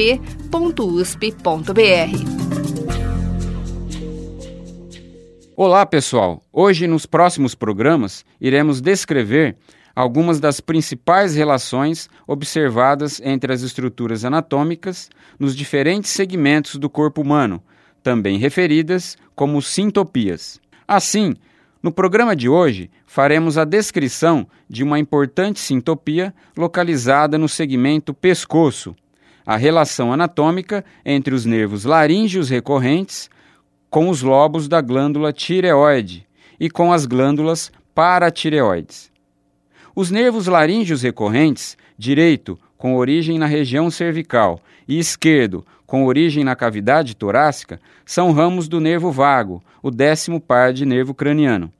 tirapele@fmrp.usp.br. Olá, pessoal. Hoje nos próximos programas iremos descrever algumas das principais relações observadas entre as estruturas anatômicas nos diferentes segmentos do corpo humano, também referidas como sintopias. Assim, no programa de hoje, faremos a descrição de uma importante sintopia localizada no segmento pescoço, a relação anatômica entre os nervos laríngeos recorrentes com os lobos da glândula tireoide e com as glândulas paratireoides. Os nervos laríngeos recorrentes, direito, com origem na região cervical, e esquerdo, com origem na cavidade torácica, são ramos do nervo vago, o décimo par de nervo craniano.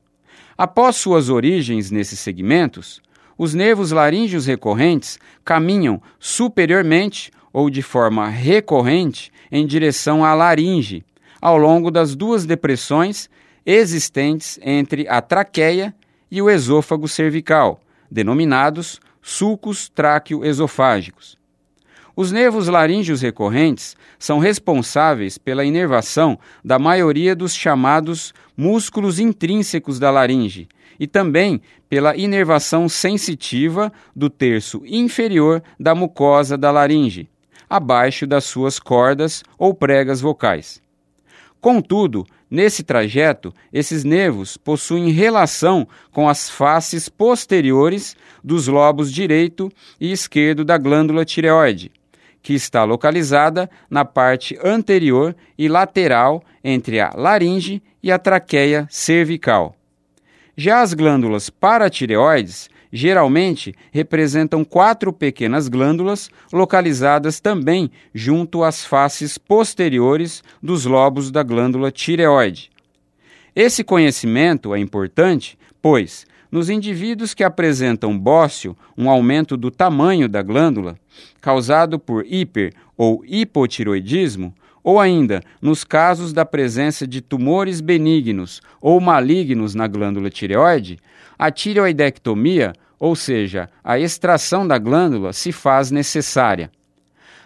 Após suas origens nesses segmentos, os nervos laríngeos recorrentes caminham superiormente ou de forma recorrente em direção à laringe, ao longo das duas depressões existentes entre a traqueia e o esôfago cervical, denominados sulcos tráqueo-esofágicos. Os nervos laríngeos recorrentes são responsáveis pela inervação da maioria dos chamados músculos intrínsecos da laringe e também pela inervação sensitiva do terço inferior da mucosa da laringe, abaixo das suas cordas ou pregas vocais. Contudo, nesse trajeto, esses nervos possuem relação com as faces posteriores dos lobos direito e esquerdo da glândula tireoide, que está localizada na parte anterior e lateral entre a laringe e a traqueia cervical. Já as glândulas paratireoides geralmente representam quatro pequenas glândulas localizadas também junto às faces posteriores dos lobos da glândula tireoide. Esse conhecimento é importante, pois, nos indivíduos que apresentam bócio, um aumento do tamanho da glândula, causado por hiper ou hipotiroidismo, ou ainda nos casos da presença de tumores benignos ou malignos na glândula tireoide, a tireoidectomia, ou seja, a extração da glândula, se faz necessária.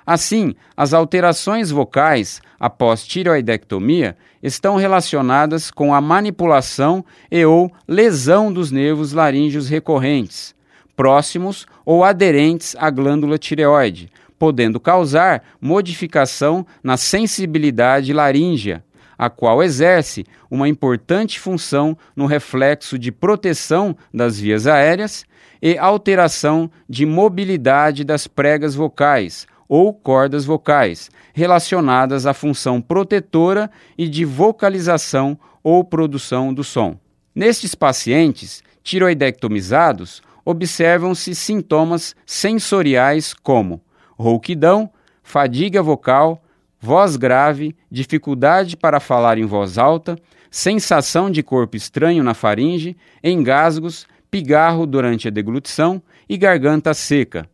Assim, as alterações vocais após tireoidectomia estão relacionadas com a manipulação e ou lesão dos nervos laríngeos recorrentes, próximos ou aderentes à glândula tireoide, podendo causar modificação na sensibilidade laríngea, a qual exerce uma importante função no reflexo de proteção das vias aéreas e alteração de mobilidade das pregas vocais ou cordas vocais, relacionadas à função protetora e de vocalização ou produção do som. Nestes pacientes tiroidectomizados, observam-se sintomas sensoriais como rouquidão, fadiga vocal, voz grave, dificuldade para falar em voz alta, sensação de corpo estranho na faringe, engasgos, pigarro durante a deglutição e garganta seca.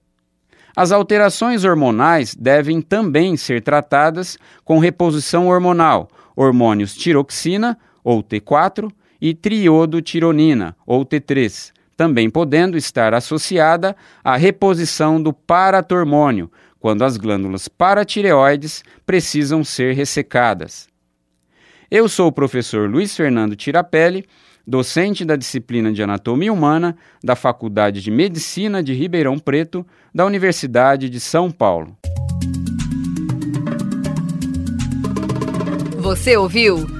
As alterações hormonais devem também ser tratadas com reposição hormonal, hormônios tiroxina, ou T4, e triodotironina, ou T3, também podendo estar associada à reposição do paratormônio, quando as glândulas paratireoides precisam ser ressecadas. Eu sou o professor Luiz Fernando Tirapelli, docente da disciplina de Anatomia Humana da Faculdade de Medicina de Ribeirão Preto, da Universidade de São Paulo. Você ouviu?